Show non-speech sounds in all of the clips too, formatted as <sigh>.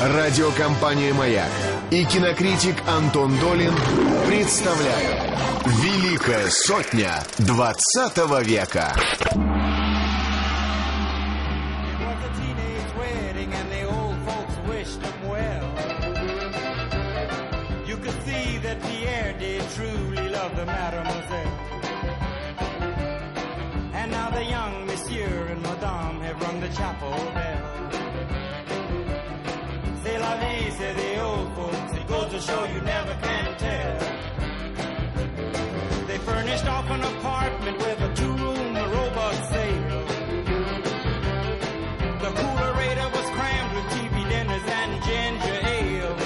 Радиокомпания «Маяк» и кинокритик Антон Долин представляют «Великая сотня 20 века». chapel to show you never can tell. They furnished off an apartment with a two-room robot sale. The coolerator was crammed with TV dinners and ginger ale.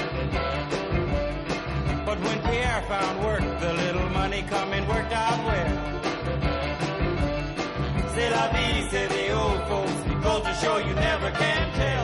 But when Pierre found work, the little money coming worked out well. C'est la vie, say the old folks goes to show you never can tell.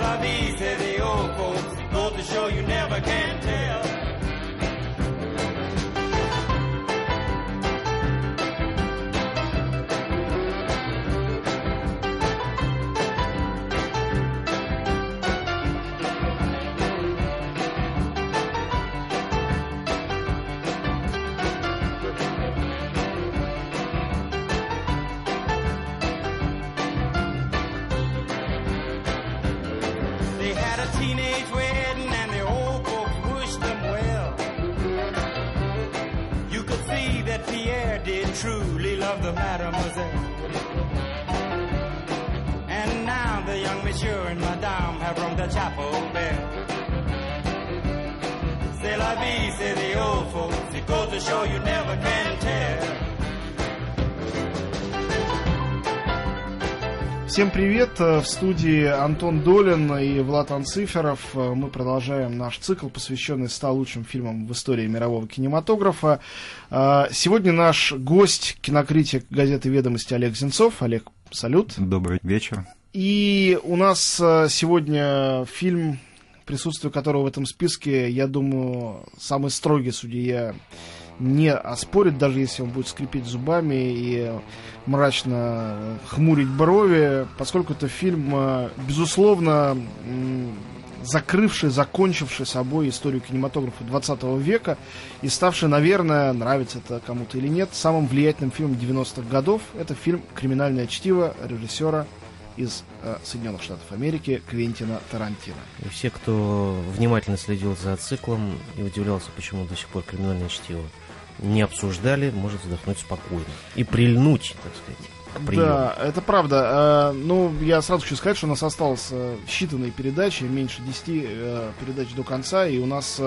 La vie, say the old folks. Goes to show you never can tell. Monsieur and madame have rung the chapel bell. C'est la vie, say the old folks. It goes to show you never can tell. Всем привет! В студии Антон Долин и Влад Анциферов. Мы продолжаем наш цикл, посвященный 100 лучшим фильмам в истории мирового кинематографа. Сегодня наш гость, кинокритик газеты «Ведомости» Олег Зенцов. Олег, салют. Добрый вечер. И у нас сегодня фильм, присутствие которого в этом списке, я думаю, самый строгий судья не оспорит, даже если он будет скрипеть зубами и мрачно хмурить брови, поскольку это фильм, безусловно, закрывший, закончивший собой историю кинематографа 20 века и ставший, наверное, нравится это кому-то или нет, самым влиятельным фильмом 90-х годов. Это фильм «Криминальное чтиво» режиссера из э, Соединенных Штатов Америки Квентина Тарантино. И все, кто внимательно следил за циклом и удивлялся, почему до сих пор криминальное чтиво не обсуждали, может вздохнуть спокойно. И прильнуть, так сказать. Прием. Да, это правда. Ну, я сразу хочу сказать, что у нас осталось считанные передачи, меньше 10 передач до конца, и у нас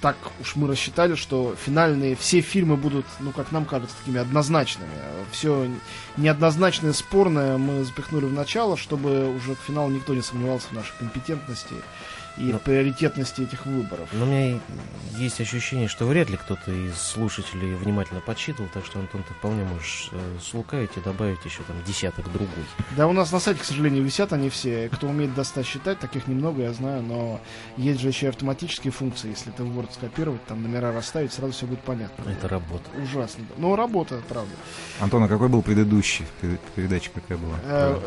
так уж мы рассчитали, что финальные все фильмы будут, ну, как нам кажется, такими однозначными. Все неоднозначное, спорное мы запихнули в начало, чтобы уже к финалу никто не сомневался в нашей компетентности и Ну, приоритетности этих выборов. Но у меня есть ощущение, что вряд ли кто-то из слушателей внимательно подсчитывал, так что, Антон, ты вполне можешь э, слукавить и добавить еще там десяток другой. Да, у нас на сайте, к сожалению, висят они все. Кто умеет до 100 считать, таких немного, я знаю, но есть же еще и автоматические функции. Если ты в Word скопировать, там номера расставить, сразу все будет понятно. Это работа. Ужасно. Но работа, правда. Антон, а какой был предыдущий? Перед- Передача какая была? Э,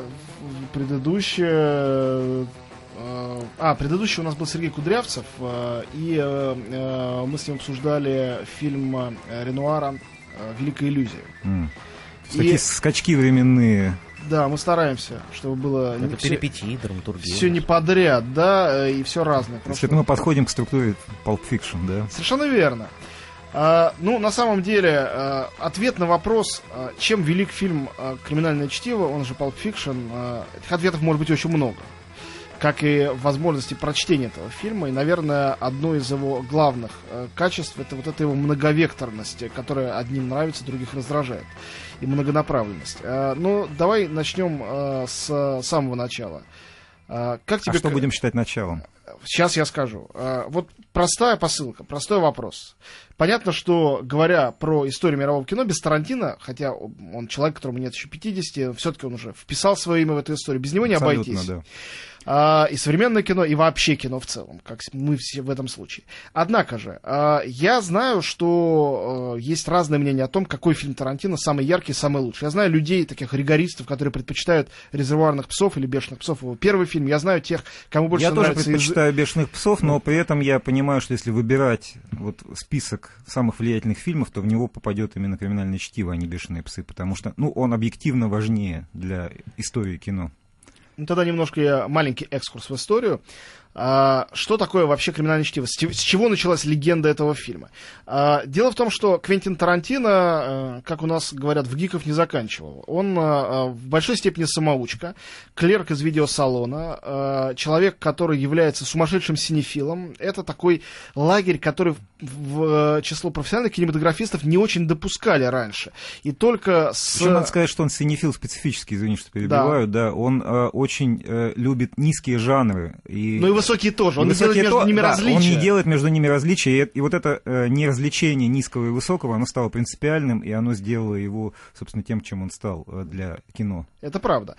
Предыдущая... А, предыдущий у нас был Сергей Кудрявцев, э, и э, э, мы с ним обсуждали фильм Ренуара «Великая иллюзия». М. И- Такие скачки временные. Да, мы стараемся, чтобы было Это все, перипетии, драматургия. все не подряд, да, и все разное. То потому что- мы подходим к структуре Pulp Fiction, да? Совершенно верно. А, ну, на самом деле, а, ответ на вопрос, а, чем велик фильм «Криминальное чтиво», он же Pulp Fiction, этих ответов может быть очень много. Как и возможности прочтения этого фильма. И, наверное, одно из его главных э, качеств это вот эта его многовекторность, которая одним нравится, других раздражает. И многонаправленность. Э, ну, давай начнем э, с самого начала. Э, как тебе А что будем считать началом? Сейчас я скажу. Э, Вот простая посылка, простой вопрос. Понятно, что говоря про историю мирового кино, без Тарантино, хотя он человек, которому нет еще 50, все-таки он уже вписал свое имя в эту историю, без него не Абсолютно, обойтись. да. А, и современное кино, и вообще кино в целом, как мы все в этом случае. Однако же, а, я знаю, что э, есть разные мнения о том, какой фильм Тарантино самый яркий, самый лучший. Я знаю людей, таких ригористов, которые предпочитают «Резервуарных псов» или «Бешеных псов». Его первый фильм. Я знаю тех, кому больше Я тоже нравится из- предпочитаю «Бешеных псов», но при этом я понимаю, что если выбирать вот список самых влиятельных фильмов, то в него попадет именно «Криминальное чтиво», а не «Бешеные псы», потому что, ну, он объективно важнее для истории кино. Ну, тогда немножко я маленький экскурс в историю. А, что такое вообще криминальное чтиво? С, чего началась легенда этого фильма? А, дело в том, что Квентин Тарантино, э, как у нас говорят, в гиков не заканчивал. Он э, э, в большой степени самоучка, клерк из видеосалона, человек, который является сумасшедшим синефилом. Это такой лагерь, который в, в, число профессиональных кинематографистов не очень допускали раньше. И только с... Причем надо сказать, что он синефил специфический, извини, что перебиваю, да, он э, очень э, любит низкие жанры. И... Ну и высокие тоже. Он не делает Высокие между то- ними да, различия. Он не делает между ними различия. И, и вот это э, неразличение низкого и высокого, оно стало принципиальным, и оно сделало его, собственно, тем, чем он стал э, для кино. Это правда.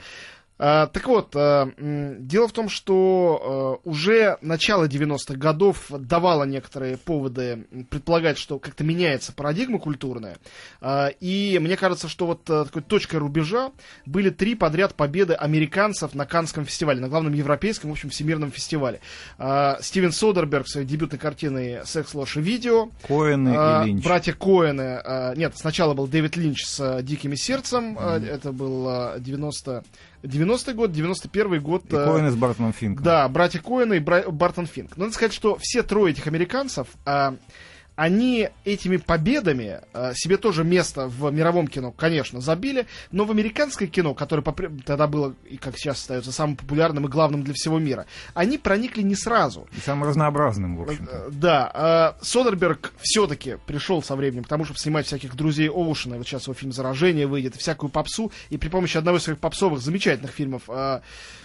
А, так вот, а, дело в том, что а, уже начало 90-х годов давало некоторые поводы предполагать, что как-то меняется парадигма культурная. И мне кажется, что вот такой точкой рубежа были три подряд победы американцев на Канском фестивале, на главном европейском, в общем, всемирном фестивале. Стивен Содерберг своей дебютной картиной «Секс, ложь и видео», Коэны а, и Линч. Братья Коэны. а, нет, сначала был Дэвид Линч с «Дикими сердцем». а, это был а, 90 90-й год, 91-й год. И Коэны с Бартоном Финком. да, братья Коэны и Бартон Финк. Но надо сказать, что все трое этих американцев, а, они этими победами а, себе тоже место в мировом кино, конечно, забили, но в американское кино, которое тогда было, и как сейчас остается, самым популярным и главным для всего мира, они проникли не сразу. И самым разнообразным, в Э, общем-то. Да, э, Содерберг все-таки пришел со временем к тому, чтобы снимать всяких друзей Оушена. Вот сейчас его фильм «Заражение» выйдет, всякую попсу. И при помощи одного из своих попсовых замечательных фильмов э, э,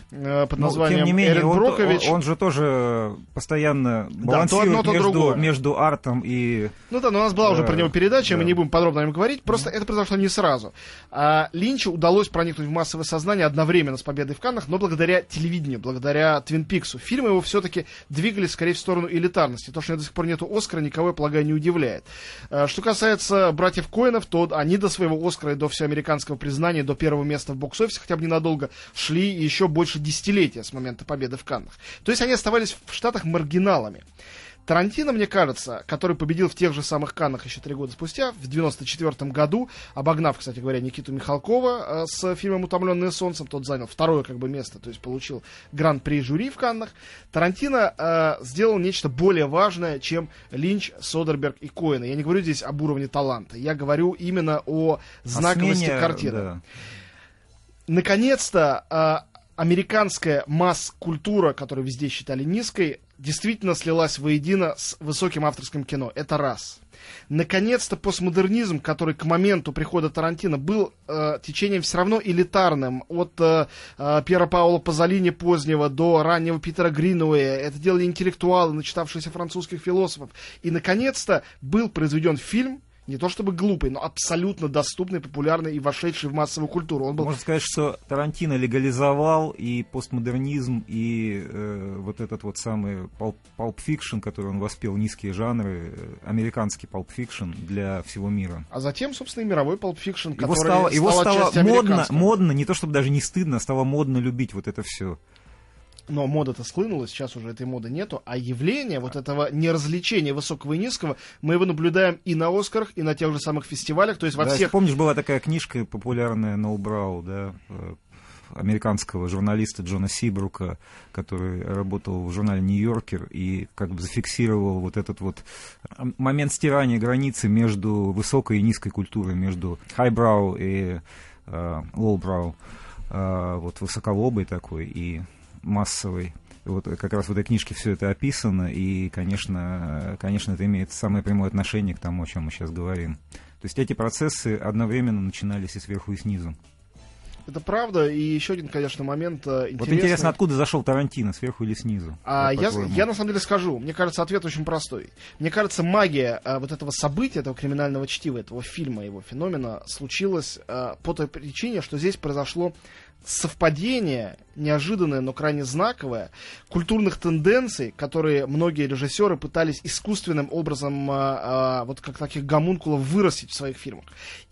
под Но, названием тем не менее, Эрин он, Брокович. он- он же тоже постоянно то балансирует одно, то между, другое. между артом и... Ну да, но у нас была уже про Да, него передача, мы да. не будем подробно о нем говорить. Просто это произошло не сразу. А Линчу удалось проникнуть в массовое сознание одновременно с победой в Каннах, но благодаря телевидению, благодаря Твин Пиксу. Фильмы его все-таки двигались скорее в сторону элитарности. То, что до сих пор нету Оскара, никого, я полагаю, не удивляет. А, Что касается братьев Коинов, то они до своего Оскара и до всеамериканского признания, до первого места в бокс-офисе, хотя бы ненадолго, шли еще больше десятилетия с момента победы в Каннах. То есть они оставались в Штатах маргиналами. Тарантино, мне кажется, который победил в тех же самых Каннах еще три года спустя, в 94 году, обогнав, кстати говоря, Никиту Михалкова э, с фильмом «Утомленные солнцем», тот занял второе как бы место, то есть получил гран-при жюри в Каннах, Тарантино э, сделал нечто более важное, чем Линч, Содерберг и Коэна. Я не говорю здесь об уровне таланта, я говорю именно о знаковости смене, картины да. наконец-то а, американская масс-культура, которую везде считали низкой, действительно слилась воедино с высоким авторским кино. Это раз. Наконец-то постмодернизм, который к моменту прихода Тарантино был э, течением все равно элитарным, от э, э, Пьера Паула Пазолини позднего до раннего Питера Гринуэя, это делали интеллектуалы, начитавшиеся французских философов. И, наконец-то, был произведен фильм, не то чтобы глупый, но абсолютно доступный, популярный и вошедший в массовую культуру. Он был Можно сказать, что Тарантино легализовал и постмодернизм, и э, вот этот вот самый pulp fiction, который он воспел, низкие жанры, э, американский pulp fiction для всего мира. А затем, собственно, и мировой Pulp Fiction, Его который стало, его стало частью модно, модно, не то чтобы даже не стыдно, стало модно любить вот это все. Но мода-то склынула, сейчас уже этой моды нету. А явление вот этого неразличения высокого и низкого, мы его наблюдаем и на Оскарах, и на тех же самых фестивалях. То есть во Да, всех... помнишь, была такая книжка популярная Ноу Брау, да, э, американского журналиста Джона Сибрука, который работал в журнале Нью-Йоркер и как бы зафиксировал вот этот вот момент стирания границы между высокой и низкой культурой, между хайбрау и э, лоубрау, э, вот высоколобой такой и массовой. Вот как раз в этой книжке все это описано, и, конечно, конечно, это имеет самое прямое отношение к тому, о чем мы сейчас говорим. То есть эти процессы одновременно начинались и сверху, и снизу. Это правда. И еще один, конечно, момент э, интересный. Вот интересно, откуда зашел Тарантино, сверху или снизу? А я, я на самом деле скажу, мне кажется, ответ очень простой. Мне кажется, магия э, вот этого события, этого криминального чтива, этого фильма, его феномена, случилась э, по той причине, что здесь произошло совпадение, неожиданное, но крайне знаковое, культурных тенденций, которые многие режиссеры пытались искусственным образом, э, э, вот как таких гомункулов, вырастить в своих фильмах.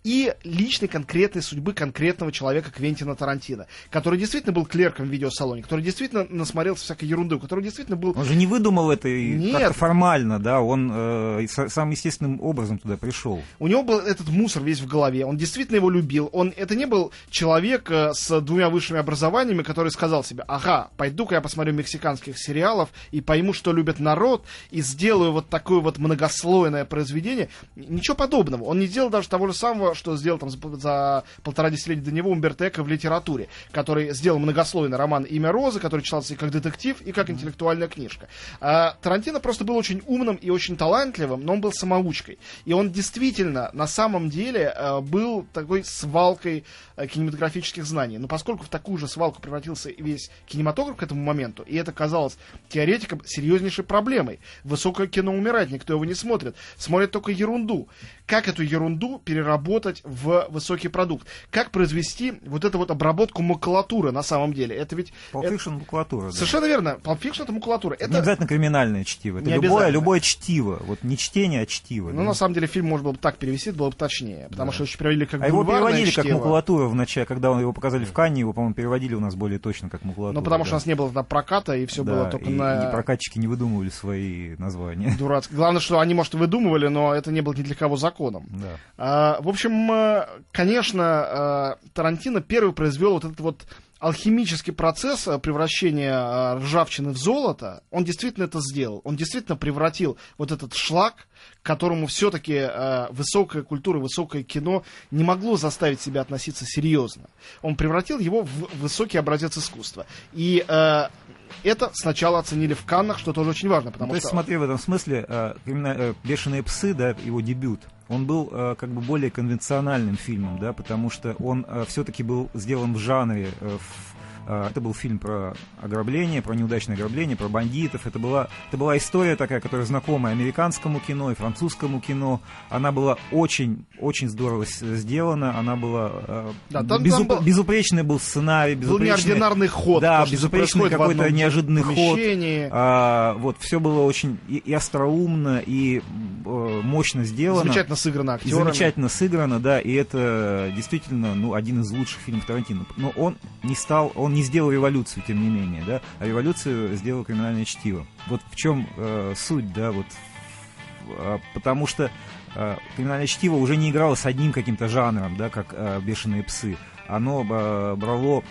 И личной конкретной судьбы конкретного человека Квентина Тарантино, который действительно был клерком в видеосалоне, который действительно насмотрелся всякой ерунды, который действительно был Он же не выдумал это и Нет. как-то формально, да, он э, самым естественным образом туда пришел. У него был этот мусор весь в голове, он действительно его любил. Он, это не был человек э, с двумя высшими образованиями, который сказал себе, ага, пойду-ка я посмотрю мексиканских сериалов и пойму, что любит народ, и сделаю вот такое вот многослойное произведение. Ничего подобного. Он не делал даже того же самого, что сделал там за, за полтора десятилетия до него Умберто Эко в литературе, который сделал многослойный роман «Имя Розы», который читался и как детектив, и как интеллектуальная книжка. А Тарантино просто был очень умным и очень талантливым, но он был самоучкой. И он действительно, на самом деле, э, был такой свалкой э, кинематографических знаний. Но поскольку в такую же свалку превратился весь кинематограф к этому моменту, и это казалось теоретикам серьезнейшей проблемой. Высокое кино умирает, никто его не смотрит. Смотрят только ерунду. Как эту ерунду переработать в высокий продукт? Как произвести вот эту вот обработку макулатуры на самом деле? Это ведь... Pulp это- макулатура, да. Совершенно верно. Fiction это макулатура. Не Это обязательно криминальное чтиво. Это Не любое, любое чтиво. Вот не чтение, а чтиво. Ну, да. на самом деле, фильм можно было бы так перевести, было бы точнее. Потому что еще перевели как А его переводили как чтиво. макулатура в начале, когда он его показали в Канне, его, по-моему, переводили у нас более точно как макулатура. Ну, потому что да. у нас не было тогда проката, и все Да, было только и, на и прокатчики не выдумывали свои названия. <laughs> дурацкое. Главное, что они, может, и выдумывали, но это не было ни для кого законом. Да. А, в общем, э, конечно, э, Тарантино первый произвел вот этот вот алхимический процесс э, превращения ржавчины в золото. Он действительно это сделал. Он действительно превратил вот этот шлак, к которому все-таки высокая культура, высокое кино не могло заставить себя относиться серьезно. Он превратил его в высокий образец искусства. И э, это сначала оценили в Каннах, что тоже очень важно, потому Ну, То есть, что... смотри, в этом смысле э, кримина- э, «Бешеные псы», да, его дебют, он был э, как бы более конвенциональным фильмом, да, потому что он все-таки был сделан в жанре э, в- э, это был фильм про ограбление, про неудачное ограбление, про бандитов. Это была, это была история такая, которая знакома и американскому кино, и французскому кино. Она была очень, очень здорово сделана. Она была... э, Да, там- безуп- там был- Безупречный был сценарий, Был безупречный... неординарный ход. Да, безупречный какой-то неожиданный ход. помещении. А, вот, все было очень и, и остроумно, и э, мощно сделано. Замечательно сыграно И актерами. замечательно сыграно, да, и это действительно, ну, один из лучших фильмов Тарантино. Но он не стал, он не сделал революцию, тем не менее, да, а революцию сделал криминальное чтиво. Вот в чем э, суть, да, вот, а, потому что э, криминальное чтиво уже не играло с одним каким-то жанром, да, как э, бешеные псы. Оно э, брало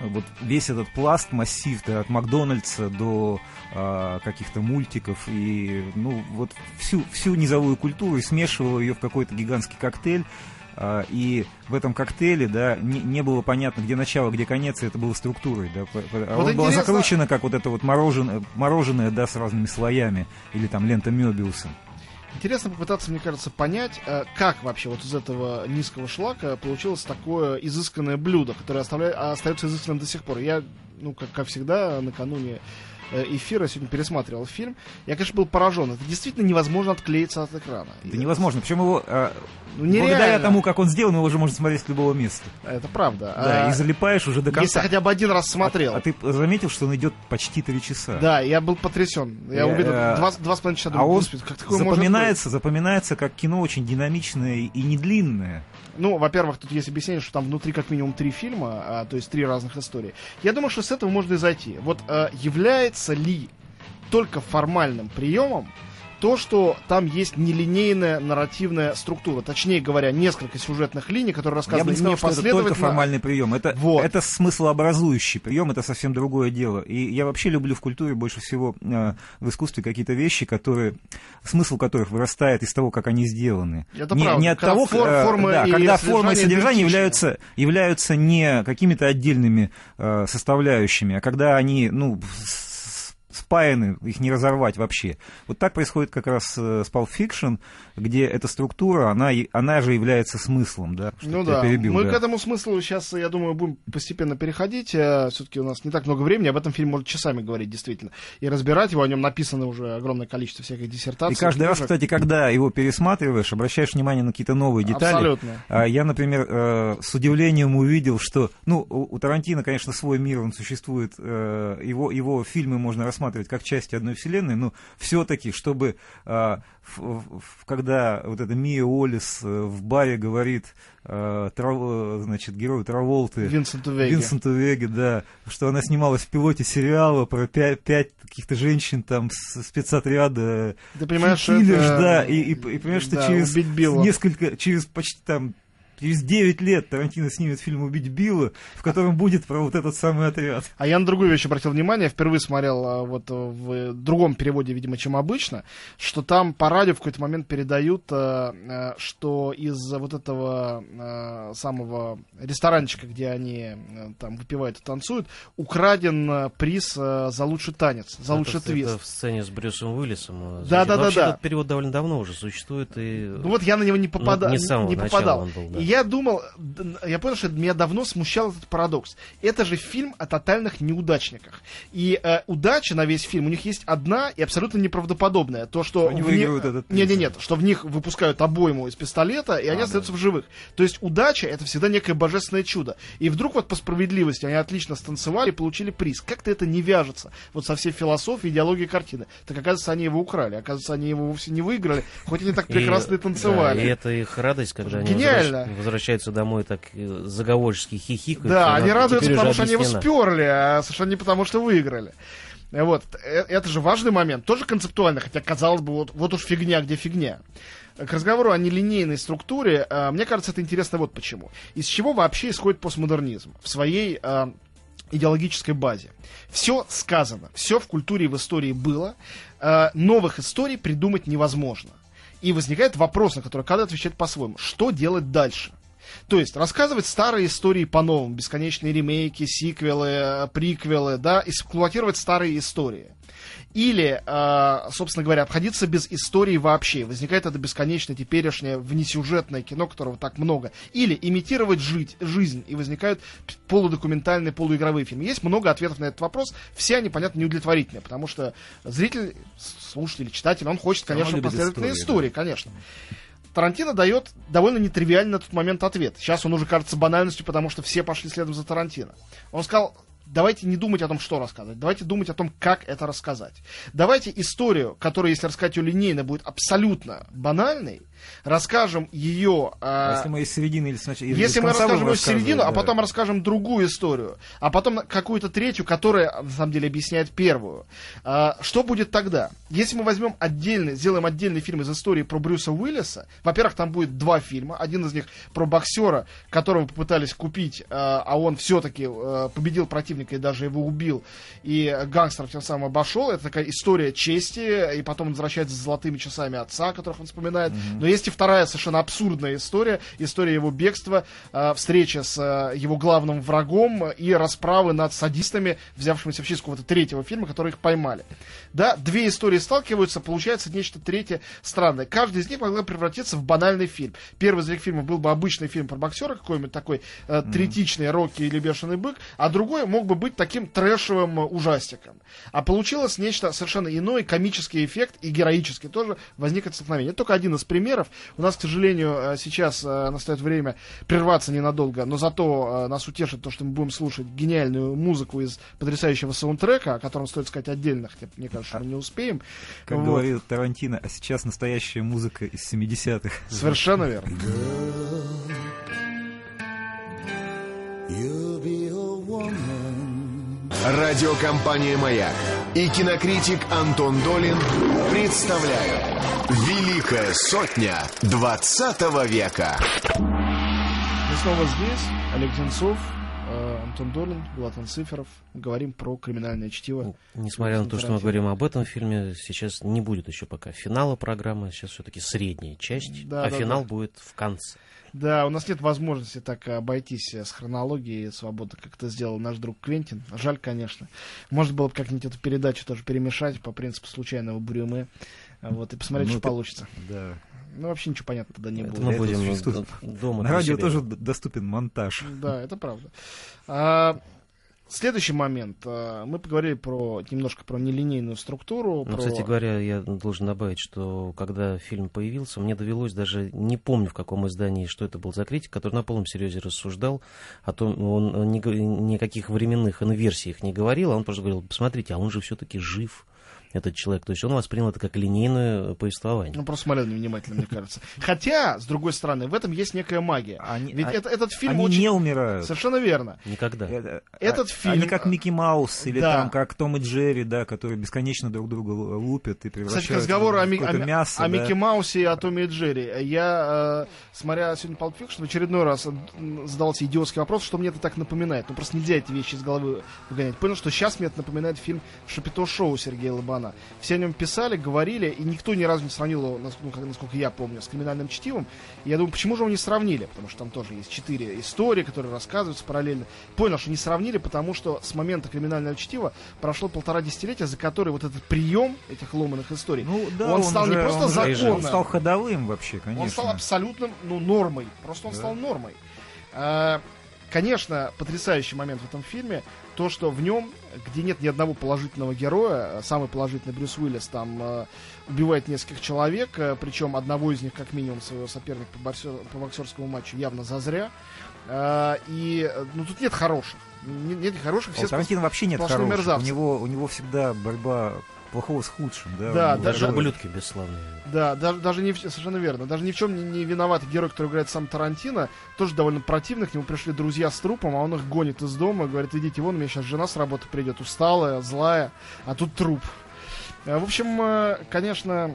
вот весь этот пласт, массив, да, от Макдональдса до а, каких-то мультиков и ну вот всю всю низовую культуру и смешивал ее в какой-то гигантский коктейль. А, и в этом коктейле, да, не, не было понятно, где начало, где конец, и это было структурой, да. а Вот было закручено, как вот это вот мороженое, мороженое, да, с разными слоями, или там лента Мёбиуса. Интересно попытаться, мне кажется, понять, э, как вообще вот из этого низкого шлака получилось такое изысканное блюдо, которое оставля- остается изысканным до сих пор. Я, ну, как, как всегда, накануне э, эфира сегодня пересматривал фильм. Я, конечно, был поражен. Это действительно невозможно отклеиться от экрана. Это невозможно. Причем его, а, Ну, благодаря тому, как он сделан, его уже можно смотреть с любого места. Это правда. Да, А, и залипаешь уже до Если конца. хотя бы один раз смотрел. А, а ты заметил, что он идет почти три часа? Да, я был потрясен. Я Я, увидел э, два, два с половиной часа, А думаю, он господи, как такое запоминается, запоминается как кино очень динамичное и- и не длинное. Ну, во-первых, тут есть объяснение, что там внутри как минимум три фильма, а, то есть три разных истории. Я думаю, что с этого можно и зайти. Вот э, является ли только формальным приемом то, что там есть нелинейная нарративная структура. Точнее говоря, несколько сюжетных линий, которые Я рассказаны бы не сказал, что это только формальный прием. Это, Вот. это смыслообразующий прием, это совсем другое дело. И я вообще люблю в культуре больше всего э, в искусстве какие-то вещи, которые, смысл которых вырастает из того, как они сделаны. Это не, правда. не от Когда того, фор- э, форма да, и когда форма и содержание являются, являются не какими-то отдельными э, составляющими, а когда они, ну, спаяны, их не разорвать вообще. Вот так происходит как раз э, с Pulp Fiction, где эта структура, она, она же является смыслом, да? что Ну да, перебил, мы да. к этому смыслу сейчас, я думаю, будем постепенно переходить. Все-таки у нас не так много времени, об этом фильме можно часами говорить, действительно. И разбирать его, о нем написано уже огромное количество всяких диссертаций. И каждый раз, книжек. кстати, когда его пересматриваешь, обращаешь внимание на какие-то новые детали. Абсолютно. А Я, например, э, с удивлением увидел, что, ну, у Тарантино, конечно, свой мир, он существует, э, его, его фильмы можно рассматривать как части одной вселенной, но все-таки, чтобы, а, когда вот эта Мия Уоллес э, в баре говорит, э, Трав- значит, герою Траволты, Винсенту Веге. Винсенту Веге, да, что она снималась в пилоте сериала про пять, пять каких-то женщин там с спецотряда Ты понимаешь, что Киллерс, это- да, и, и- и понимаешь, что да, через убить Билла. несколько, через почти там, через 9 лет Тарантино снимет фильм «Убить Билла», в котором будет про вот этот самый отряд. А я на другую вещь обратил внимание, впервые смотрел а, вот э, в другом переводе, видимо, чем обычно, что там по радио в какой-то момент передают, э, э, что из вот этого самого ресторанчика, где они там выпивают и танцуют, украден приз за лучший танец, за лучший Это- твист. это в сцене с Брюсом Уиллисом. Да, да, да, Вообще да. этот перевод довольно давно уже существует. И... Ну вот я на него не попадал. Ну, не не начала попадал. он был, да. И я думал, я понял, что меня давно смущал этот парадокс. Это же фильм о тотальных неудачниках. И э, удача на весь фильм у них есть одна и абсолютно неправдоподобная. То, что Они выигрывают этот приз. Нет, нет, нет, что в них выпускают обойму из пистолета, и они А, остаются в живых. То есть удача это всегда некое божественное чудо. И вдруг вот по справедливости они отлично станцевали, получили приз. Как-то это не вяжется вот со всей философией, идеологией картины. Так оказывается, они его украли. Оказывается, они его вовсе не выиграли, хоть они так И- прекрасно и да, танцевали. и это их радость, когда они Гениально. возвращ- возвращаются домой так заговорчески хихикают. Да, они радуются, потому что они его сперли, а совершенно не потому, что выиграли. Вот, э, это же важный момент, тоже концептуально, хотя, казалось бы, вот, вот уж фигня, где фигня. К разговору о нелинейной структуре, э, мне кажется, это интересно вот почему. Из чего вообще исходит постмодернизм? В своей э, идеологической базе. Все сказано, все в культуре и в истории было, новых историй придумать невозможно. И возникает вопрос, на который каждый отвечает по-своему. Что делать дальше? То есть рассказывать старые истории по-новому, бесконечные ремейки, сиквелы, э, приквелы, да, эксплуатировать старые истории. Или, э, собственно говоря, обходиться без истории вообще. Возникает это бесконечное теперешнее внесюжетное кино, которого так много. Или имитировать жить, жизнь, и возникают полудокументальные, полуигровые фильмы. Есть много ответов на этот вопрос. Все они, понятно, неудовлетворительные, потому что зритель, слушатель, читатель, он хочет, конечно, любит последовательной истории, истории, конечно. Тарантино дает довольно нетривиальный на тот момент ответ. Сейчас он уже кажется банальностью, потому что все пошли следом за Тарантино. Он сказал, давайте не думать о том, что рассказать, давайте думать о том, как это рассказать. Давайте историю, которая, если рассказать ее линейно, будет абсолютно банальной, расскажем ее... А э, если мы из середины или сначала... если мы расскажем ее середину, а да. потом расскажем другую историю, а потом какую-то третью, которая на самом деле объясняет первую, а, что будет тогда? Если мы возьмем отдельный, сделаем отдельный фильм из истории про Брюса Уиллиса, во-первых, там будет два фильма, один из них про боксера, которого попытались купить, а а он все-таки победил противника и даже его убил, и гангстер тем самым обошел. Это такая история чести, и потом он возвращается с золотыми часами отца, которых он вспоминает. Но есть и вторая совершенно абсурдная история, история его бегства, э, встреча с э, его главным врагом и расправы над садистами, взявшимися в честь какого-то третьего фильма, которые их поймали. Да, две истории сталкиваются, получается нечто третье странное. Каждый из них могла превратиться в банальный фильм. Первый из этих фильмов был бы обычный фильм про боксера, какой-нибудь такой э, третичный Рокки или Бешеный бык, а другой мог бы быть таким трэшевым ужастиком. А получилось нечто совершенно иное, комический эффект и героический тоже возник от столкновения. Это только один из примеров. У нас, к сожалению, э, сейчас э, настает время прерваться ненадолго, но зато э, нас утешит то, что мы будем слушать гениальную музыку из потрясающего саундтрека, о котором стоит сказать отдельно, хотя мне кажется, мы не успеем. Как Вот. говорил Тарантино, а сейчас настоящая музыка из 70-х. Совершенно верно. Радиокомпания «Маяк» и кинокритик Антон Долин представляют «Великая сотня 20 века». Мы снова здесь. Олег Зенцов, э, Антон Долин, Булатан Циферов. Говорим про криминальное чтиво. Несмотря на то, что мы говорим об этом фильме, сейчас не будет еще пока финала программы, сейчас все-таки средняя часть, Да, а да, финал да. будет в конце. Да, у нас нет возможности так обойтись э, с хронологией свободно, как это сделал наш друг Квентин. Жаль, конечно. Может было бы как-нибудь эту передачу тоже перемешать по принципу случайного бурюме. а Вот, и посмотреть, Ну, что это- получится. Да. Ну, вообще ничего понятно тогда не Это будет. мы будем дома На радио тоже доступен монтаж. Да, это правда. А, следующий момент. А, мы поговорили про немножко про нелинейную структуру. Ну, про... кстати говоря, я должен добавить, что когда фильм появился, мне довелось даже, не помню в каком издании, что это был за критик, который на полном серьезе рассуждал о том, он ни, ни о каких временных инверсиях не говорил, а он просто говорил, посмотрите, а он же все-таки жив, этот человек. То есть он воспринял это как линейное повествование. Ну, просто смотрел невнимательно, мне кажется. Хотя, с другой стороны, в этом есть некая магия. Они, Ведь а- это, этот фильм они очень... не умирают. Совершенно верно. Никогда. Это- Этот а- фильм- Они как Микки Маус или Да. там как Том и Джерри, да, которые бесконечно друг друга лупят и превращают Кстати, к разговору о, в Ми- о- мясо. о да. Микки Маусе и о Томе и Джерри. Я, э, смотря сегодня Pulp Fiction, в очередной раз задался идиотский вопрос, что мне это так напоминает. Ну, просто нельзя эти вещи из головы выгонять. Понял, что сейчас мне это напоминает фильм «Шапито шоу» Сергея Лобана. Все о нем писали, говорили, и никто ни разу не сравнил его, нас- ну, насколько я помню, с «Криминальным чтивом». И я думаю, почему же его не сравнили? Потому что там тоже есть четыре истории, которые рассказываются параллельно. Понял, что не сравнили, потому что с момента «Криминального чтива» прошло полтора десятилетия, за которые вот этот прием этих ломаных историй Ну, да, Он стал не же- просто он же- законным. Он стал ходовым вообще, конечно. Он стал абсолютным, ну, нормой. Просто он Да. стал нормой. Конечно, потрясающий момент в этом фильме то, что в нем, где нет ни одного положительного героя, а самый положительный Брюс Уиллис там э, убивает нескольких человек, э, причем одного из них как минимум своего соперника по, боксер- по боксерскому матчу явно зазря. А, и э, ну тут нет хороших, Не- нет хороших, все у Тарантино вообще нет хороших. У мерзавцы. него, у него всегда борьба плохого с худшим. Да, Да, него Даже ублюдки бесславные. Да, даже, даже не совершенно верно. Даже ни в чем не, не виноватый герой, который играет сам Тарантино, тоже довольно противно. К нему пришли друзья с трупом, а он их гонит из дома, говорит, идите вон, у меня сейчас жена с работы придет, усталая, злая, а тут труп. Э, В общем, э, конечно,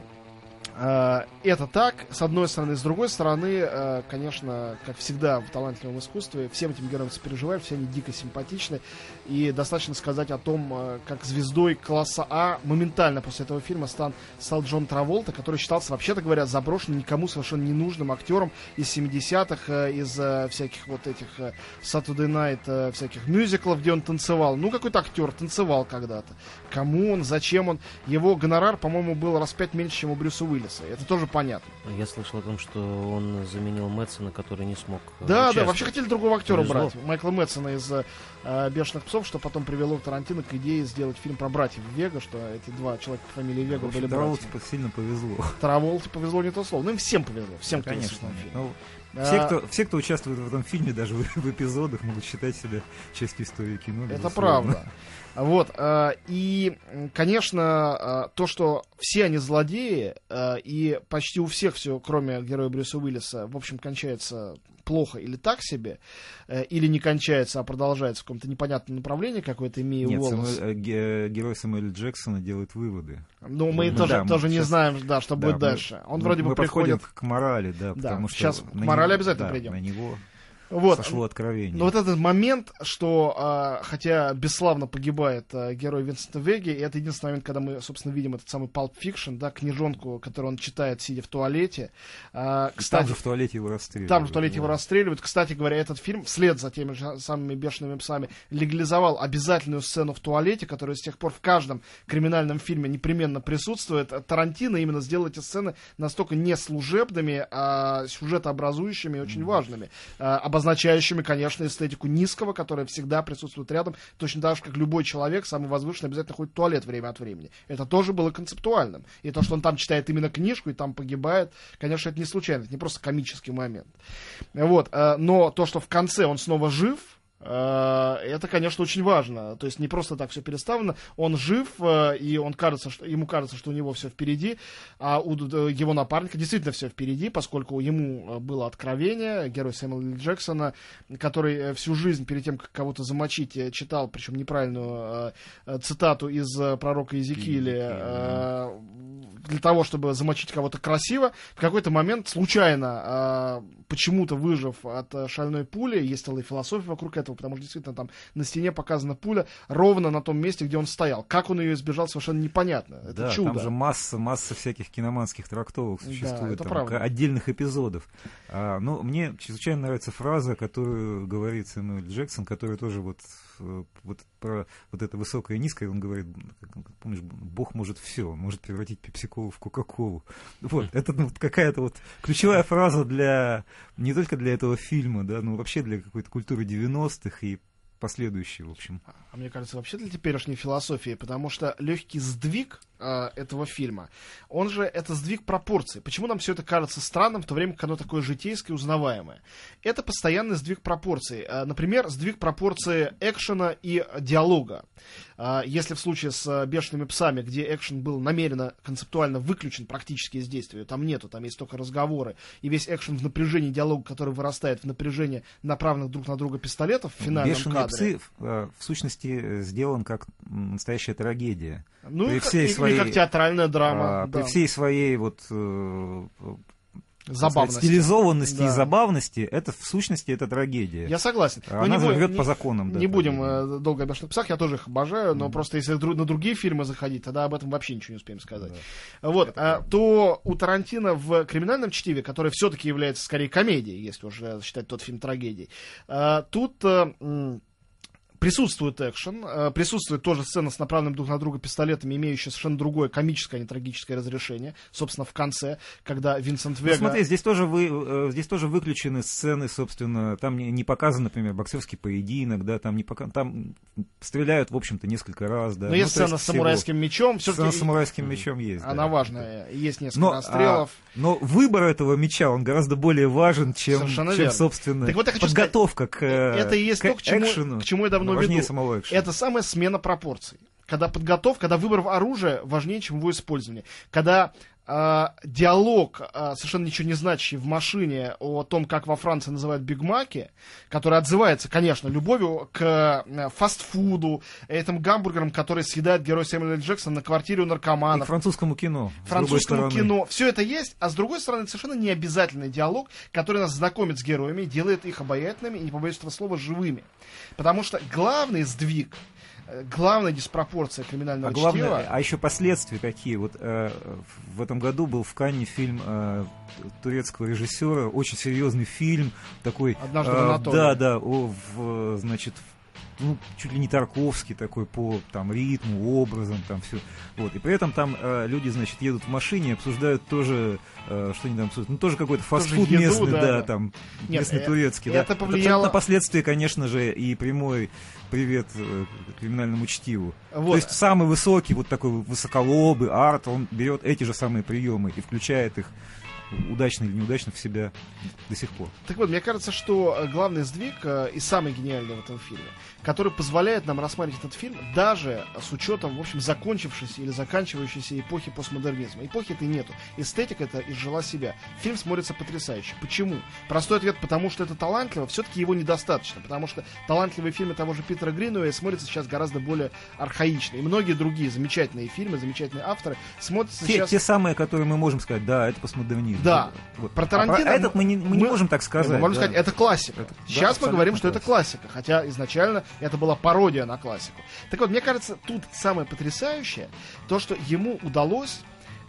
э, это так, с одной стороны. С другой стороны, конечно, как всегда в талантливом искусстве, всем этим героям сопереживаешь, все они дико симпатичны. И достаточно сказать о том, э, как звездой класса А моментально после этого фильма стан, стал Джон Траволта, который считался, вообще-то говоря, заброшенным, никому совершенно ненужным актером из 70-х, э, из э, всяких вот этих Saturday Night, всяких мюзиклов, где он танцевал. Ну, какой-то актер танцевал когда-то. Кому он, зачем он? Его гонорар, по-моему, был раз в пять меньше, чем у Брюса Уиллиса. Это тоже понятно. Я слышал о том, что он заменил Мэтсона, который не смог Да, да, участвовать. вообще хотели другого актера Повезло. брать. Майкла Мэтсона из э, «Бешеных псов», что потом привело Тарантино к идее сделать фильм про братьев Вега, что эти два человека по фамилии В Вега общем, были Траволте братьями. сильно повезло. Траволте повезло не то слово. Ну, им всем повезло. Всем, кто Конечно. Ну, А, все, кто, все, кто участвует в этом фильме, даже в, в эпизодах, могут считать себя частью истории кино. Это правда. Вот, э, и, конечно, э, то, что все они злодеи, э, и почти у всех все, кроме героя Брюса Уиллиса, в общем, кончается плохо или так себе, э, или не кончается, а продолжается в каком-то непонятном направлении, какой-то Мия Нет, Уоллес. Самуэль- э, ге- герой Самуэля Джексона делает выводы. Ну, мы Ну тоже, да, мы тоже не сейчас- знаем, да, что Да, будет мы- дальше. Он мы- вроде бы мы приходит... к морали, да, Да, потому что сейчас к морали него- обязательно да, придем. На него Вот. сошло откровение. Но вот этот момент, что, а, хотя бесславно погибает а, герой Винсента Веги, и это единственный момент, когда мы, собственно, видим этот самый Pulp Fiction, да, книжонку, которую он читает, сидя в туалете. А, кстати, там же в туалете его расстреливают. там же в туалете да. его расстреливают. Кстати говоря, этот фильм, вслед за теми же самыми бешеными псами, легализовал обязательную сцену в туалете, которая с тех пор в каждом криминальном фильме непременно присутствует. Тарантино именно сделал эти сцены настолько не служебными, а сюжетообразующими и очень важными, а, обозначающими, конечно, эстетику низкого, которая всегда присутствует рядом, точно так же, как любой человек, самый возвышенный, обязательно ходит в туалет время от времени. Это тоже было концептуальным. И то, что он там читает именно книжку и там погибает, конечно, это не случайно, это не просто комический момент. Вот, э, но то, что в конце он снова жив, это, конечно, очень важно. То есть не просто так все переставлено. Он жив, э, и он кажется, что, ему кажется, что у него все впереди, а у д- его напарника действительно все впереди, поскольку ему э, было откровение, герой Сэмюэла. Джексона, который э, всю жизнь перед тем, как кого-то замочить, э, читал, причем неправильную э, э, цитату из э, пророка Иезекииля, э, для того, чтобы замочить кого-то красиво, в какой-то момент случайно, э, почему-то выжив от э, шальной пули, есть целая философия вокруг этого, жертву, потому что действительно там на стене показана пуля ровно на том месте, где он стоял. Как он ее избежал, совершенно непонятно. Это да, чудо. там же масса, масса всяких киноманских трактовок существует, это там, правда. отдельных эпизодов. А, ну, мне чрезвычайно нравится фраза, которую говорит Сэмюэль Джексон, который тоже вот, э, вот про вот это высокое и низкое, он говорит, помнишь, Бог может все, он может превратить пепсиколу в Кока-Колу. <laughs> Вот, это ну, вот какая-то вот ключевая фраза для, не только для этого фильма, да, но вообще для какой-то культуры 90-х и последующей, в общем. А мне кажется, вообще для теперешней философии, потому что легкий сдвиг э, этого фильма, он же это сдвиг пропорций. Почему нам все это кажется странным, в то время как оно такое житейское и узнаваемое? Это постоянный сдвиг пропорций. Э, например, сдвиг пропорции экшена и диалога. Э, если в случае с «Бешеными псами», где экшен был намеренно, концептуально выключен практически из действия, там нету, там есть только разговоры, и весь экшен в напряжении диалога, который вырастает в напряжение направленных друг на друга пистолетов в финальном Бешеные кадре. псы э, в сущности сделан как настоящая трагедия. Ну, При всей или своей, как театральная драма. А, да. При всей своей вот э, Забавности. сказать, стилизованности Да. и забавности, это в сущности это трагедия. Я согласен. А Но Она не живет не- по законам. да, не будем э, долго о «Бешеных псах», я тоже их обожаю, но просто если на другие фильмы заходить, тогда об этом вообще ничего не успеем сказать. Вот, а, то у Тарантино в «Криминальном чтиве», который все-таки является скорее комедией, если уже считать тот фильм трагедией, а, тут м, присутствует экшен, э, присутствует тоже сцена с направленным друг на друга пистолетами, имеющая совершенно другое комическое, а не трагическое разрешение, собственно, в конце, когда Винсент Ну, Вега... смотри, здесь тоже, вы, э, здесь тоже выключены сцены, собственно, там не, не показан, например, боксерский поединок, да, там не пока, там стреляют, в общем-то, несколько раз, да. Но Ну, есть то есть сцена с всего. самурайским мечом, Сцена все-таки с самурайским мечом есть. да. она важная, есть несколько Но, расстрелов. а, но выбор этого меча, он гораздо более важен, чем, Совершенно чем верно. собственно, Так вот я хочу подготовка к, э, Это и есть к то, к чему, экшену. к чему я давно важнее веду. самого экшена. Это самая смена пропорций. Когда подготовка, когда выбор оружия важнее, чем его использование. Когда диалог, а, совершенно ничего не значащий в машине о том, как во Франции называют бигмаки, который отзывается, конечно, любовью к э, фастфуду, этим гамбургерам, которые съедает герой Сэмюэля Джексона на квартире у И наркоманов, французскому кино. французскому кино. Все это есть, а с другой стороны, это совершенно не обязательный диалог, который нас знакомит с героями, и делает их обаятельными и, не побоюсь этого слова, живыми. Потому что главный сдвиг, главная диспропорция криминального А главное, чтива... а еще последствия какие. Вот э, в этом году был в Канне фильм э, турецкого режиссера, очень серьезный фильм, такой. «Однажды в э, Анатолии». Да, да, о, в, значит, ну, чуть ли не Тарковский такой по там ритму, образом, там все. Вот. И при этом там э, люди, значит, едут в машине, обсуждают тоже, э, что они там обсуждают, ну, тоже какой-то фастфуд еду, местный, да, да, да. там, Нет, местный э, турецкий. это да. повлияло- абсолютно последствия, конечно же, и прямой привет э, криминальному чтиву. Вот. То есть самый высокий, вот такой высоколобый арт, он берет эти же самые приемы и включает их удачно или неудачно в себя до сих пор. Так вот, мне кажется, что э, главный сдвиг э, и самый гениальный в этом фильме, который позволяет нам рассматривать этот фильм даже с учетом, в общем, закончившейся или заканчивающейся эпохи постмодернизма. Эпохи этой нету. Эстетика это изжила себя. Фильм смотрится потрясающе. Почему? Простой ответ, потому что это талантливо, все-таки его недостаточно. Потому что талантливые фильмы того же Питера Гринуэя смотрятся сейчас гораздо более архаично. И многие другие замечательные фильмы, замечательные авторы смотрятся Те, сейчас... те самые, которые мы можем сказать, да, это постмодернизм. Да. Вот. Про А Тарантино этот мы не, мы не мы- можем так сказать. Ну, можно да. сказать, это классика. Это- да, Сейчас мы абсолютно говорим, что это классика. классика, хотя изначально это была пародия на классику. Так вот, мне кажется, тут самое потрясающее, то, что ему удалось,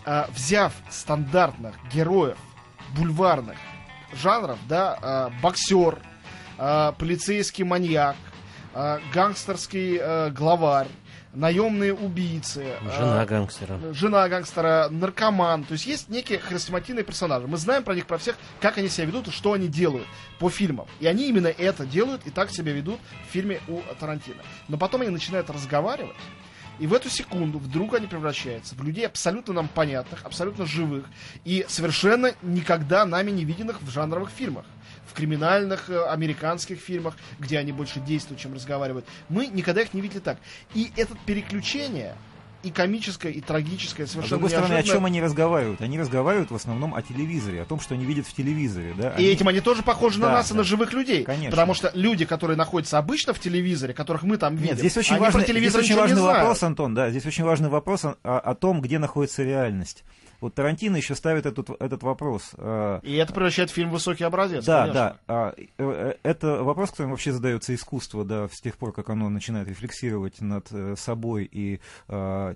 э, взяв стандартных героев бульварных жанров, да, э, боксер, э, полицейский маньяк, э, гангстерский э, главарь, наемные убийцы, э, Жена гангстера. жена гангстера, наркоман. То есть есть некие хрестоматийные персонажи. Мы знаем про них, про всех, как они себя ведут и что они делают по фильмам. И они именно это делают и так себя ведут в фильме у Тарантино. Но потом они начинают разговаривать. И в эту секунду вдруг они превращаются в людей абсолютно нам понятных, абсолютно живых и совершенно никогда нами не виденных в жанровых фильмах. В криминальных э, американских фильмах, где они больше действуют, чем разговаривают. Мы никогда их не видели так. И это переключение и комическое, и трагическое, А с совершенно другой стороны, о неожиданно. чем они разговаривают? Они разговаривают в основном о телевизоре, о том, что они видят в телевизоре. Да? И Они- этим они тоже похожи на Да, нас и да. на живых людей. Конечно. Потому что люди, которые находятся обычно в телевизоре, которых мы там видим, Нет, здесь очень они важный, про телевизор здесь очень важный знают. вопрос, Антон, да, здесь очень важный вопрос о, о том, где находится реальность. Вот Тарантино еще ставит этот, этот вопрос. э, И это превращает фильм в высокий образец. да, конечно. да. А, э, э, это вопрос, которым вообще задается искусство, да, с тех пор, как оно начинает рефлексировать над собой и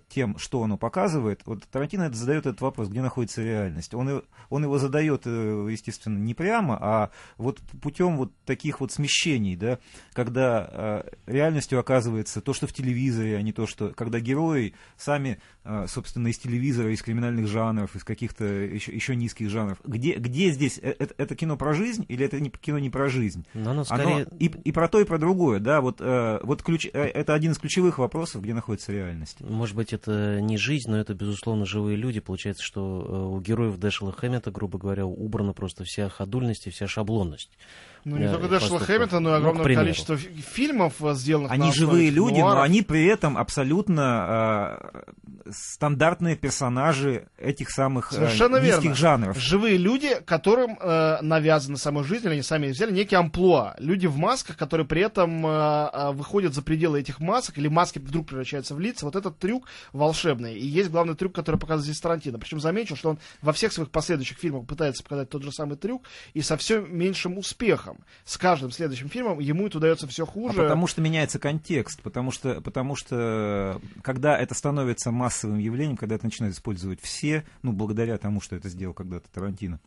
тем, что оно показывает. Вот Тарантино это задает этот вопрос, где находится реальность. Он, его- он его задает, естественно, не прямо, а вот путем вот таких вот смещений, да, когда реальностью оказывается то, что в телевизоре, а не то, что... Когда герои сами, собственно, из телевизора, из криминальных жанров, из каких-то еще, еще низких жанров. Где, где здесь? э, Это, это кино про жизнь или это не, кино не про жизнь? Но оно Оно скорее... и, и про то, и про другое, да, вот, э, вот ключ, э, это один из ключевых вопросов, где находится реальность. Может быть, это не жизнь, но это, безусловно, живые люди. Получается, что э, у героев Дэшела Хэммета, грубо говоря, убрана просто вся ходульность и вся шаблонность. Ну, не только Дэшла. Хэмилтона, но и Ну, огромное примеру. количество фи- фильмов, э, сделанных на Они основе живые люди, но нуаров. они при этом абсолютно э, стандартные персонажи этих самых э, Совершенно низких верно. жанров. Живые люди, которым э, навязаны самой жизнью, или они сами взяли некий амплуа. Люди в масках, которые при этом э, э, выходят за пределы этих масок, или маски вдруг превращаются в лица. Вот этот трюк волшебный. И есть главный трюк, который показывает здесь Тарантино. Причем замечу, что он во всех своих последующих фильмах пытается показать тот же самый трюк, и со все меньшим успехом. С каждым следующим фильмом ему это удается все А хуже. потому что меняется контекст, потому что, потому что когда это становится массовым явлением, когда это начинают использовать все, ну, благодаря тому, что это сделал когда-то Тарантино,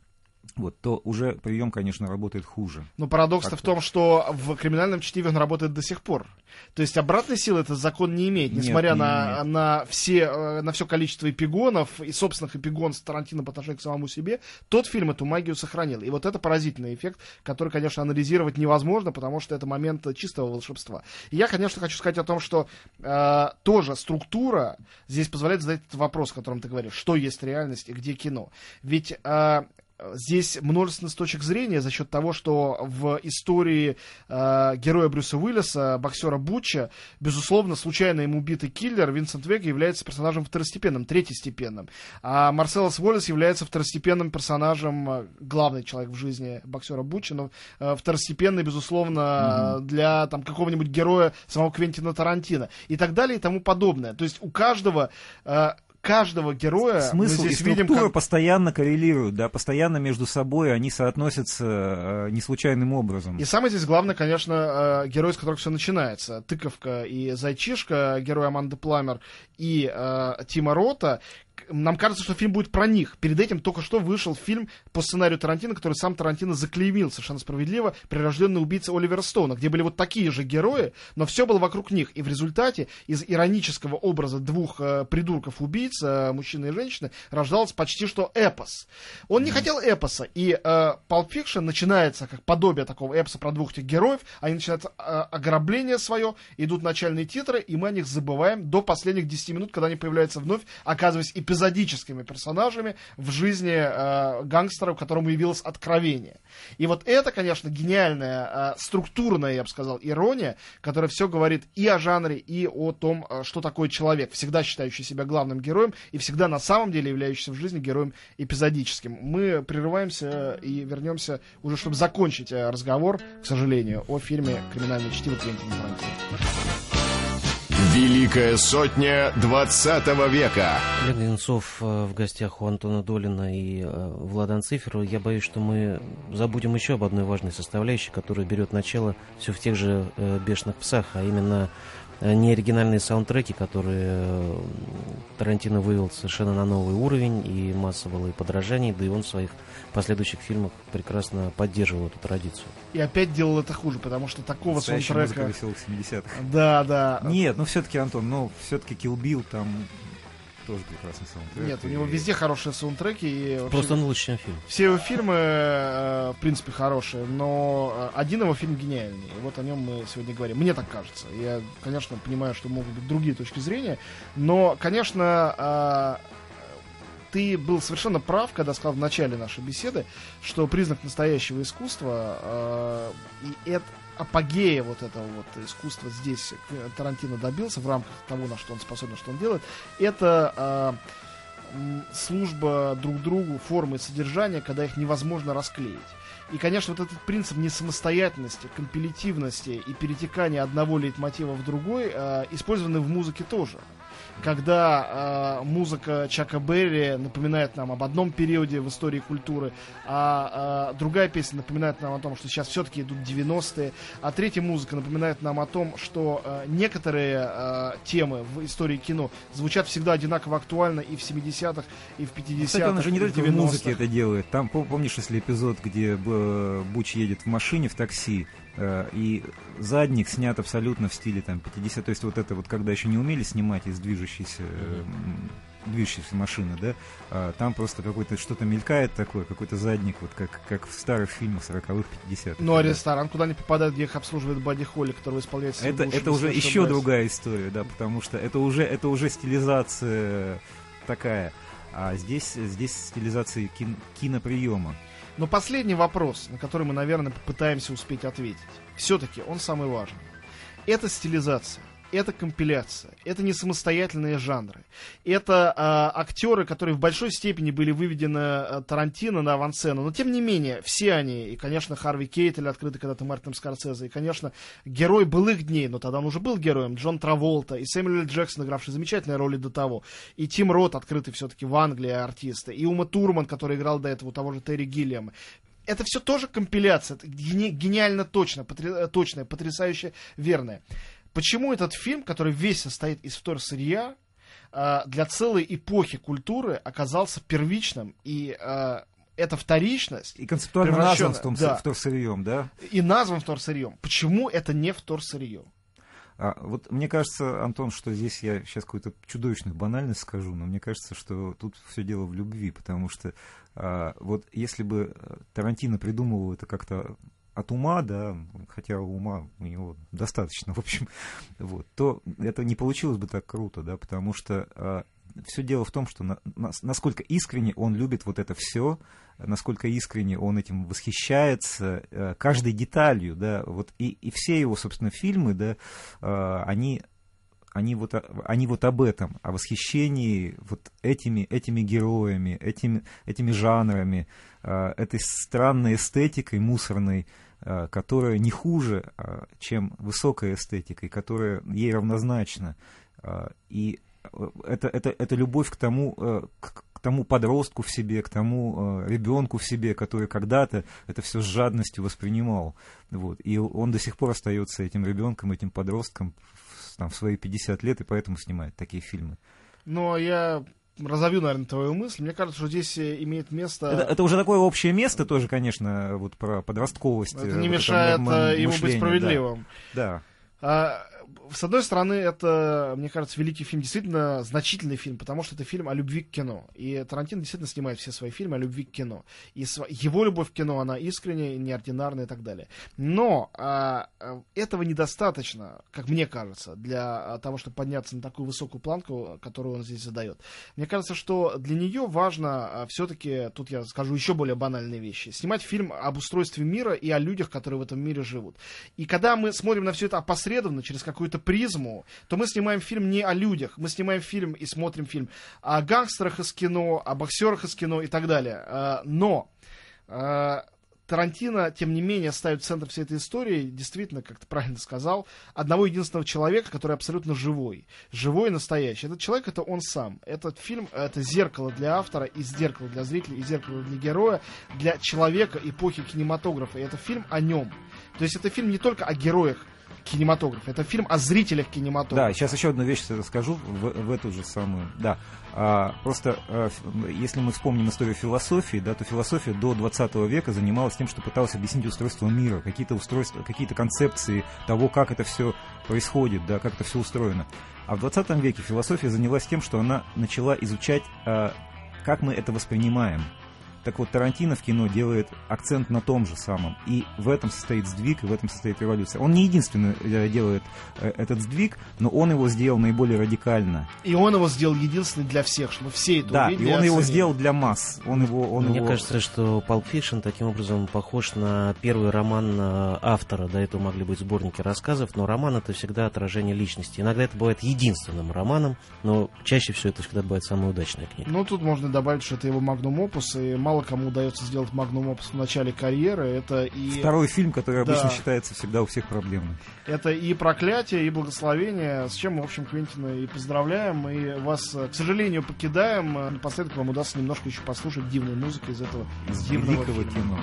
вот, то уже прием, конечно, работает хуже. Но парадокс-то в том, что в криминальном чтиве он работает до сих пор. То есть обратной силы этот закон не имеет, Нет, несмотря не на, имеет. на, все, э, на все количество эпигонов и собственных эпигон с Тарантино по отношению к самому себе, тот фильм эту магию сохранил. И вот это поразительный эффект, который, конечно, анализировать невозможно, потому что это момент чистого волшебства. И я, конечно, хочу сказать о том, что э, тоже структура здесь позволяет задать этот вопрос, о котором ты говоришь, что есть реальность и где кино. Ведь э, здесь множественность точек зрения за счет того, что в истории э, героя Брюса Уиллиса, боксера Бутча, безусловно, случайно им убитый киллер Винсент Вега является персонажем второстепенным, третьестепенным. А Марселос Уоллес является второстепенным персонажем, э, главный человек в жизни боксера Бутча, но э, второстепенный, безусловно, для там, какого-нибудь героя самого Квентина Тарантино. И так далее и тому подобное. То есть у каждого... э, каждого героя Смысл мы и здесь видим структура как постоянно коррелируют, да, постоянно между собой они соотносятся э, не случайным образом. И самое здесь главное, конечно, э, герой, с которого все начинается. Тыковка и Зайчишка, герой Аманды Пламер и э, Тима Рота. Нам кажется, что фильм будет про них. Перед этим только что вышел фильм по сценарию Тарантино, который сам Тарантино заклеймил совершенно справедливо, «Прирожденный убийца Оливера Стоуна», где были вот такие же герои, но все было вокруг них. И в результате из иронического образа двух э, придурков-убийц, э, мужчины и женщины, рождался почти что эпос. Он не хотел эпоса, и э, Pulp Fiction начинается как подобие такого эпоса про двух этих героев, они начинают э, ограбление свое, идут начальные титры, и мы о них забываем до последних 10 минут, когда они появляются вновь, оказываясь эпизодическими персонажами в жизни э, гангстера, которому явилось откровение. И вот это, конечно, гениальная, э, структурная, я бы сказал, ирония, которая все говорит и о жанре, и о том, э, что такое человек, всегда считающий себя главным героем, и всегда на самом деле являющийся в жизни героем эпизодическим. Мы прерываемся и вернемся уже, чтобы закончить э, разговор, к сожалению, о фильме «Криминальное чтиво» Квентина Тарантино. Великая сотня 20 века. Олег Ленцов э, в гостях у Антона Долина и э, Влада Анциферова. Я боюсь, что мы забудем еще об одной важной составляющей, которая берет начало все в тех же э, «Бешеных псах», а именно неоригинальные саундтреки, которые Тарантино вывел совершенно на новый уровень и массового и подражаний, да и он в своих последующих фильмах прекрасно поддерживал эту традицию. И опять делал это хуже, потому что такого Настоящая саундтрека... веселых 70-х. Да, да. Нет, ну все-таки, Антон, ну все-таки Kill Bill там тоже прекрасный саундтрек. Нет, у И- него везде хорошие саундтреки. И вообще Просто он лучше, чем фильм. Все его фильмы, э, в принципе, хорошие, но э, один его фильм гениальный. И вот о нем мы сегодня говорим. Мне так кажется. Я, конечно, понимаю, что могут быть другие точки зрения, но, конечно, э, ты был совершенно прав, когда сказал в начале нашей беседы, что признак настоящего искусства э, и это апогея вот этого вот искусства здесь Тарантино добился в рамках того, на что он способен, что он делает, это э, служба друг другу, формы и содержания, когда их невозможно расклеить. И, конечно, вот этот принцип несамостоятельности, компилятивности и перетекания одного лейтмотива в другой э, использованы в музыке тоже. Когда э, музыка Чака Берри напоминает нам об одном периоде в истории культуры, а э, другая песня напоминает нам о том, что сейчас все-таки идут 90-е, а третья музыка напоминает нам о том, что э, некоторые э, темы в истории кино звучат всегда одинаково актуально и в 70-х, и в 50-х, Кстати, он же не только в 90-х. музыке это делает. Там, пом- помнишь, если эпизод, где э, Буч едет в машине, в такси, э, и задник снят абсолютно в стиле там 50 то есть вот это вот, когда еще не умели снимать из движущейся, движущейся машины, да, а там просто какой-то что-то мелькает такое, какой-то задник, вот как, как в старых фильмах 40-х, 50-х. Ну, а ресторан, куда они попадают, где их обслуживает Бадди Холли, который исполняет это, это уже еще байс. другая история, да, потому что это уже, это уже стилизация такая. А здесь, здесь стилизация кин- киноприема. Но последний вопрос, на который мы, наверное, попытаемся успеть ответить. Все-таки он самый важный. Это стилизация. Это компиляция, это не самостоятельные жанры. Это а, актеры, которые в большой степени были выведены а, Тарантино на авансцену. Но тем не менее, все они, и, конечно, Харви Кейтель, открытый когда-то Мартином Скорсезе, и, конечно, герой былых дней, но тогда он уже был героем, Джон Траволта, и Сэмюэл. Джексон, игравший замечательные роли до того, и Тим Рот, открытый все-таки в Англии артист, и Ума Турман, который играл до этого того же Терри Гиллиама это все тоже компиляция, это гени- гениально точно, потри- э, точная, потрясающе верная. Почему этот фильм, который весь состоит из вторсырья, э, для целой эпохи культуры оказался первичным, и э, эта вторичность И концептуально назван том, да. в том сырьем, да? и назван вторсырьем. Почему это не вторсырье? А, вот мне кажется, Антон, что здесь я сейчас какую-то чудовищную банальность скажу, но мне кажется, что тут все дело в любви, потому что а, вот если бы Тарантино придумывал это как-то от ума, да, хотя ума у него достаточно, <laughs> в общем, вот, то это не получилось бы так круто, да, потому что все дело в том, что на- нас- насколько искренне он любит вот это все, насколько искренне он этим восхищается, э, каждой деталью, да, вот и, и все его, собственно, фильмы, да, э, они они вот, они вот об этом, о восхищении вот этими, этими героями, этими, этими жанрами, э, этой странной эстетикой мусорной, э, которая не хуже, э, чем высокая эстетика, и которая ей равнозначна. Э, И это, это, это любовь к тому, к, к тому подростку в себе, к тому ребенку в себе, который когда-то это все с жадностью воспринимал. Вот. И он до сих пор остается этим ребенком, этим подростком там, в свои 50 лет, и поэтому снимает такие фильмы. Но я разовью, наверное, твою мысль. Мне кажется, что здесь э, имеет место... Это, это уже такое общее место тоже, конечно, вот про подростковость. Это э, не вот мешает м- э, ему быть мышление, да. справедливым. Да. А, с одной стороны, это, мне кажется, великий фильм, действительно значительный фильм, потому что это фильм о любви к кино. И Тарантино действительно снимает все свои фильмы о любви к кино. И его любовь к кино, она искренняя, неординарная и так далее. Но а, а, этого недостаточно, как мне кажется, для а, того, чтобы подняться на такую высокую планку, которую он здесь задает. Мне кажется, что для нее важно все-таки, тут я скажу еще более банальные вещи, снимать фильм об устройстве мира и о людях, которые в этом мире живут. И когда мы смотрим на все это опосредованно, через какую-то призму, то мы снимаем фильм не о людях, мы снимаем фильм и смотрим фильм о гангстерах из кино, о боксерах из кино и так далее. А, Но а, Тарантино, тем не менее, ставит в центр всей этой истории, действительно, как ты правильно сказал, одного единственного человека, который абсолютно живой. Живой, настоящий. Этот человек — это он сам. Этот фильм — это зеркало для автора, и зеркало для зрителя, и зеркало для героя, для человека эпохи кинематографа. И это фильм о нем. То есть это фильм не только о героях кинематографа, это фильм о зрителях кинематографа. Да, сейчас еще одну вещь скажу в, в эту же самую. Да, а, просто а, если мы вспомним историю философии, да, то философия до 20 века занималась тем, что пыталась объяснить устройство мира, какие-то устройства, какие-то концепции того, как это все происходит, да, как это все устроено. А в 20 веке философия занялась тем, что она начала изучать, а, как мы это воспринимаем. Так вот, Тарантино в кино делает акцент на том же самом. И в этом состоит сдвиг, и в этом состоит революция. Он не единственный э, делает э, этот сдвиг, но он его сделал наиболее радикально. И он его сделал единственный для всех, чтобы все это Да, и он его сделал для масс. Он его, он Мне его... кажется, что Pulp Fiction таким образом похож на первый роман э, автора. До этого могли быть сборники рассказов, но роман это всегда отражение личности. Иногда это бывает единственным романом, но чаще всего это всегда бывает самая удачная книга. Ну, тут можно добавить, что это его магнум опус, и мало мало кому удается сделать магнум опус в начале карьеры. Это и... Второй фильм, который Да. обычно считается всегда у всех проблемным. Это и проклятие, и благословение, с чем в общем, Квентина и поздравляем, и вас, э, к сожалению, покидаем. Э, Напоследок вам удастся немножко еще послушать дивной музыки из этого Из дивного великого фильма. кино.